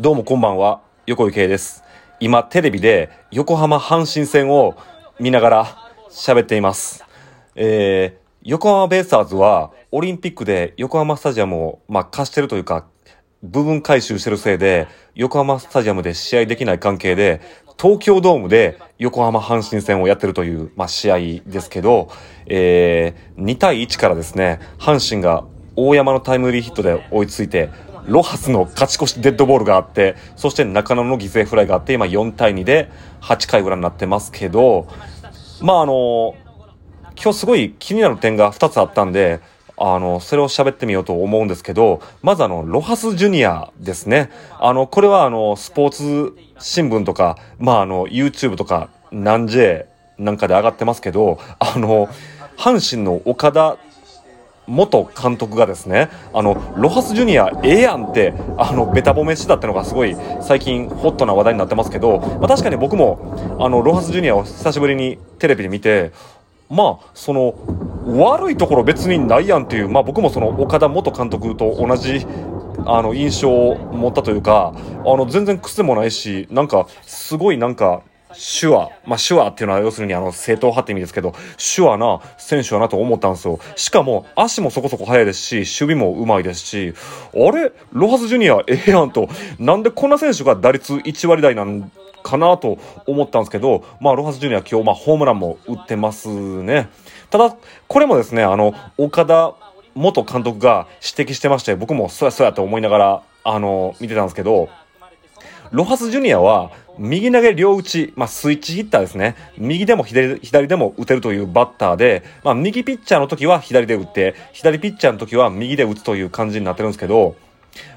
どうもこんばんは、横井圭です。今テレビで横浜阪神戦を見ながら喋っています。えー、横浜ベイスターズはオリンピックで横浜スタジアムを、まあ、貸してるというか、部分回収してるせいで、横浜スタジアムで試合できない関係で、東京ドームで横浜阪神戦をやってるという、まあ、試合ですけど、えー、2対1からですね、阪神が大山のタイムリーヒットで追いついて、ロハスの勝ち越しデッドボールがあって、そして中野の犠牲フライがあって、今4対2で8回裏になってますけど、まああの、今日すごい気になる点が2つあったんで、あの、それを喋ってみようと思うんですけど、まずあの、ロハスジュニアですね。あの、これはあの、スポーツ新聞とか、まああの、YouTube とか、南 J なんかで上がってますけど、あの、阪神の岡田元監督がですね、あの、ロハスジュニアええやんって、あの、ベタ褒めしてたってのがすごい最近ホットな話題になってますけど、まあ確かに僕も、あの、ロハスジュニアを久しぶりにテレビで見て、まあ、その、悪いところ別にないやんっていう、まあ僕もその岡田元監督と同じ、あの、印象を持ったというか、あの、全然癖もないし、なんか、すごいなんか、手話。まあ、手話っていうのは要するにあの、正統派って意味ですけど、手話な選手やなと思ったんですよ。しかも、足もそこそこ速いですし、守備も上手いですし、あれ？ロハスジュニアええやんと、なんでこんな選手が打率1割台なんかなと思ったんですけど、まあ、ロハスジュニア今日、まあ、ホームランも打ってますね。ただ、これもですね、あの、岡田元監督が指摘してまして、僕もそやそやと思いながら、あの、見てたんですけど、ロハスジュニアは、右投げ両打ち、まあ、スイッチヒッターですね。右でも左左でも打てるというバッターで、まあ、右ピッチャーの時は左で打って、左ピッチャーの時は右で打つという感じになってるんですけど、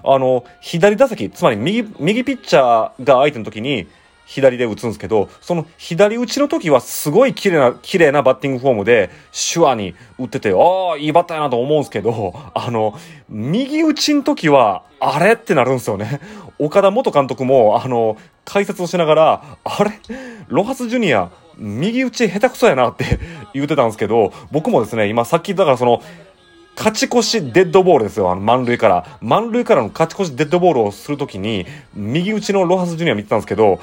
あの、左打席、つまり右、右ピッチャーが相手の時に、左で打つんですけど、その左打ちの時はすごい綺麗な、綺麗なバッティングフォームで、手話に打ってて、ああ、いいバッターやなと思うんですけど、あの、右打ちの時は、あれってなるんですよね。岡田元監督も、あの、解説をしながら、あれ？ロハスジュニア、右打ち下手くそやなって 言ってたんですけど、僕もですね、今さっきだからその、勝ち越しデッドボールですよ、あの満塁から。満塁からの勝ち越しデッドボールをするときに、右打ちのロハスジュニア見てたんですけど、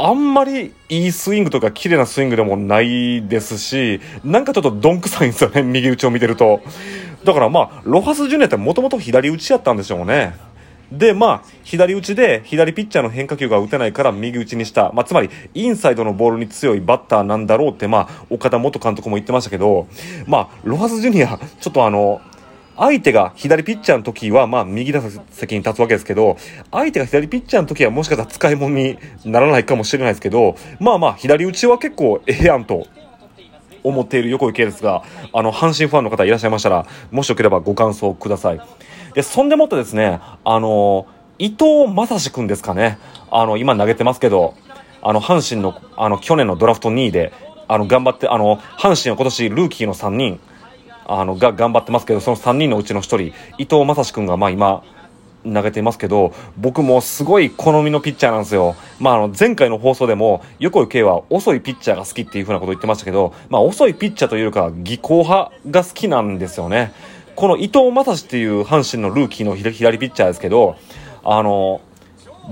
あんまりいいスイングとか綺麗なスイングでもないですし、なんかちょっとどんくさいんですよね、右打ちを見てると。だからまあ、ロハスジュニアってもともと左打ちやったんでしょうね。で、まあ、左打ちで、左ピッチャーの変化球が打てないから右打ちにした。まあ、つまり、インサイドのボールに強いバッターなんだろうって、まあ、岡田元監督も言ってましたけど、まあ、ロハスジュニア、ちょっとあの、相手が左ピッチャーの時は、まあ、右打席に立つわけですけど、相手が左ピッチャーの時はもしかしたら使い物にならないかもしれないですけど、まあまあ、左打ちは結構ええやんと。思っている横井圭ですが、あの、阪神ファンの方いらっしゃいましたら、もしよければご感想ください。で、そんでもってですね、あの、伊藤正志くんですかね。あの、今投げてますけど、あの、阪神の、あの、去年のドラフト2位で、あの、頑張って、あの、阪神は今年ルーキーの3人、あの、が頑張ってますけど、その3人のうちの1人、伊藤正志くんが、まあ今、投げていますけど、僕もすごい好みのピッチャーなんですよ。まあ、あの、前回の放送でも、横井圭は遅いピッチャーが好きっていうふうなことを言ってましたけど、まあ、遅いピッチャーというか、技巧派が好きなんですよね。この伊藤正史っていう阪神のルーキーの左ピッチャーですけど、あの、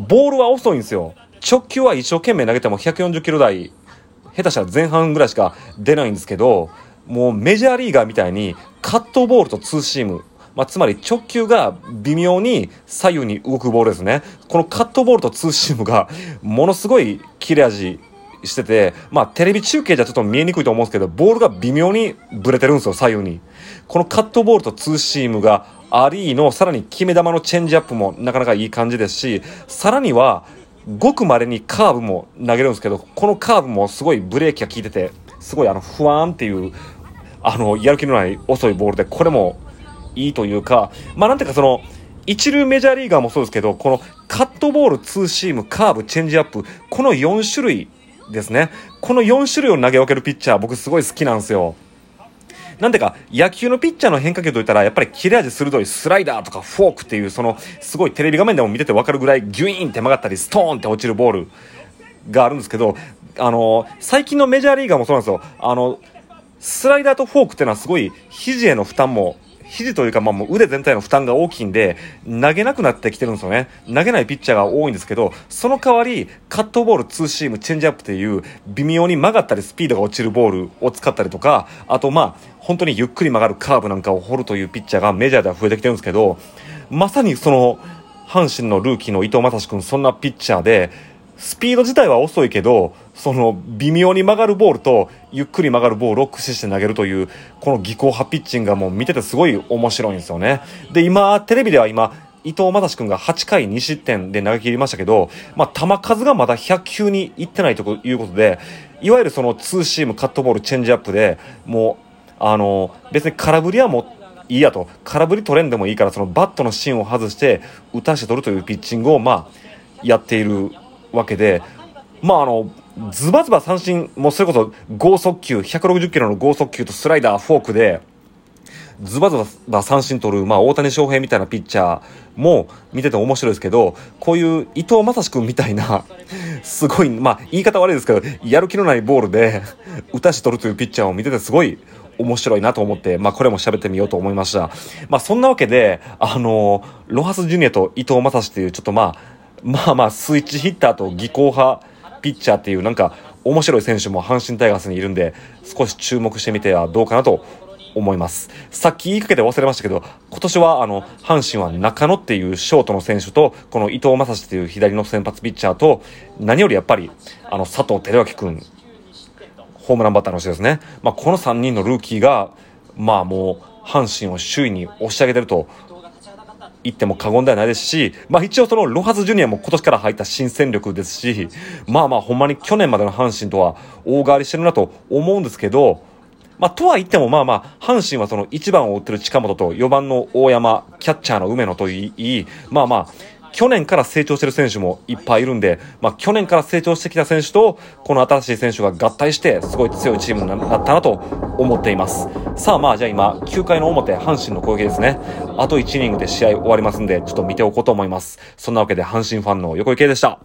ボールは遅いんですよ。直球は一生懸命投げても140キロ台、下手したら前半ぐらいしか出ないんですけど、もうメジャーリーガーみたいにカットボールとツーシーム、まあ、つまり直球が微妙に左右に動くボールですね。このカットボールとツーシームがものすごい切れ味してて、まあテレビ中継じゃちょっと見えにくいと思うんですけど、ボールが微妙にブレてるんですよ、左右に。このカットボールとツーシームがありの、さらに決め球のチェンジアップもなかなかいい感じですし、さらには、ごく稀にカーブも投げるんですけど、このカーブもすごいブレーキが効いてて、すごいあの、不安っていう、あの、やる気のない遅いボールで、これもいいというか、まあなんていうかその、一流メジャーリーガーもそうですけど、このカットボール、ツーシーム、カーブ、チェンジアップ、この4種類ですね。この4種類を投げ分けるピッチャー、僕すごい好きなんですよ。なんでか、野球のピッチャーの変化球といったら、やっぱり切れ味鋭いスライダーとかフォークっていう、その、すごいテレビ画面でも見ててわかるぐらい、ギュイーンって曲がったり、ストーンって落ちるボールがあるんですけど、あの、最近のメジャーリーガーもそうなんですよ。あの、スライダーとフォークっていうのはすごい、肘への負担も肘というか、まあ、もう腕全体の負担が大きいんで、投げなくなってきてるんですよね。投げないピッチャーが多いんですけど、その代わり、カットボール、ツーシーム、チェンジアップっていう、微妙に曲がったりスピードが落ちるボールを使ったりとか、あとまあ、本当にゆっくり曲がるカーブなんかを掘るというピッチャーがメジャーでは増えてきてるんですけど、まさにその、阪神のルーキーの伊藤正史君、そんなピッチャーで、スピード自体は遅いけど、その微妙に曲がるボールとゆっくり曲がるボールを駆使して投げるという、この技巧派ピッチングがもう見ててすごい面白いんですよね。で、今、テレビでは今、伊藤正史君が8回2失点で投げ切りましたけど、まあ、球数がまだ100球にいってないということで、いわゆるそのツーシーム、カットボール、チェンジアップで、もう、あの、別に空振りはもういいやと、空振り取れんでもいいから、そのバットの芯を外して、打たして取るというピッチングを、まあ、やっているわけで、まああの、ズバズバ三振、もうそれこそ剛速球、160キロの剛速球とスライダー、フォークで、ズバズバ三振取る、まあ、大谷翔平みたいなピッチャーも見てて面白いですけど、こういう伊藤正史君みたいな、すごい、まあ、言い方悪いですけど、やる気のないボールで、打たし取るというピッチャーを見ててすごい面白いなと思って、まあ、これも喋ってみようと思いました。まあ、そんなわけで、あの、ロハスジュニアと伊藤正史という、ちょっとまあ、まあまあ、スイッチヒッターと技巧派ピッチャーっていう、なんか、面白い選手も阪神タイガースにいるんで、少し注目してみてはどうかなと思います。さっき言いかけて忘れましたけど、今年はあの、阪神は中野っていうショートの選手と、この伊藤正史っていう左の先発ピッチャーと、何よりやっぱり、あの、佐藤輝明君、ホームランバッターの人ですね。まあ、この3人のルーキーが、まあもう、阪神を首位に押し上げてると言っても過言ではないですし、まあ一応そのロハスジュニアも今年から入った新戦力ですし、まあまあほんまに去年までの阪神とは大変わりしてるなと思うんですけど、まあ、とは言っても、まあまあ、阪神はその1番を追ってる近本と4番の大山、キャッチャーの梅野といい、まあまあ、去年から成長してる選手もいっぱいいるんで、まあ、去年から成長してきた選手と、この新しい選手が合体して、すごい強いチームになったなと思っています。さあまあ、じゃあ今、9回の表、阪神の攻撃ですね。あと1イニングで試合終わりますんで、ちょっと見ておこうと思います。そんなわけで、阪神ファンの横池でした。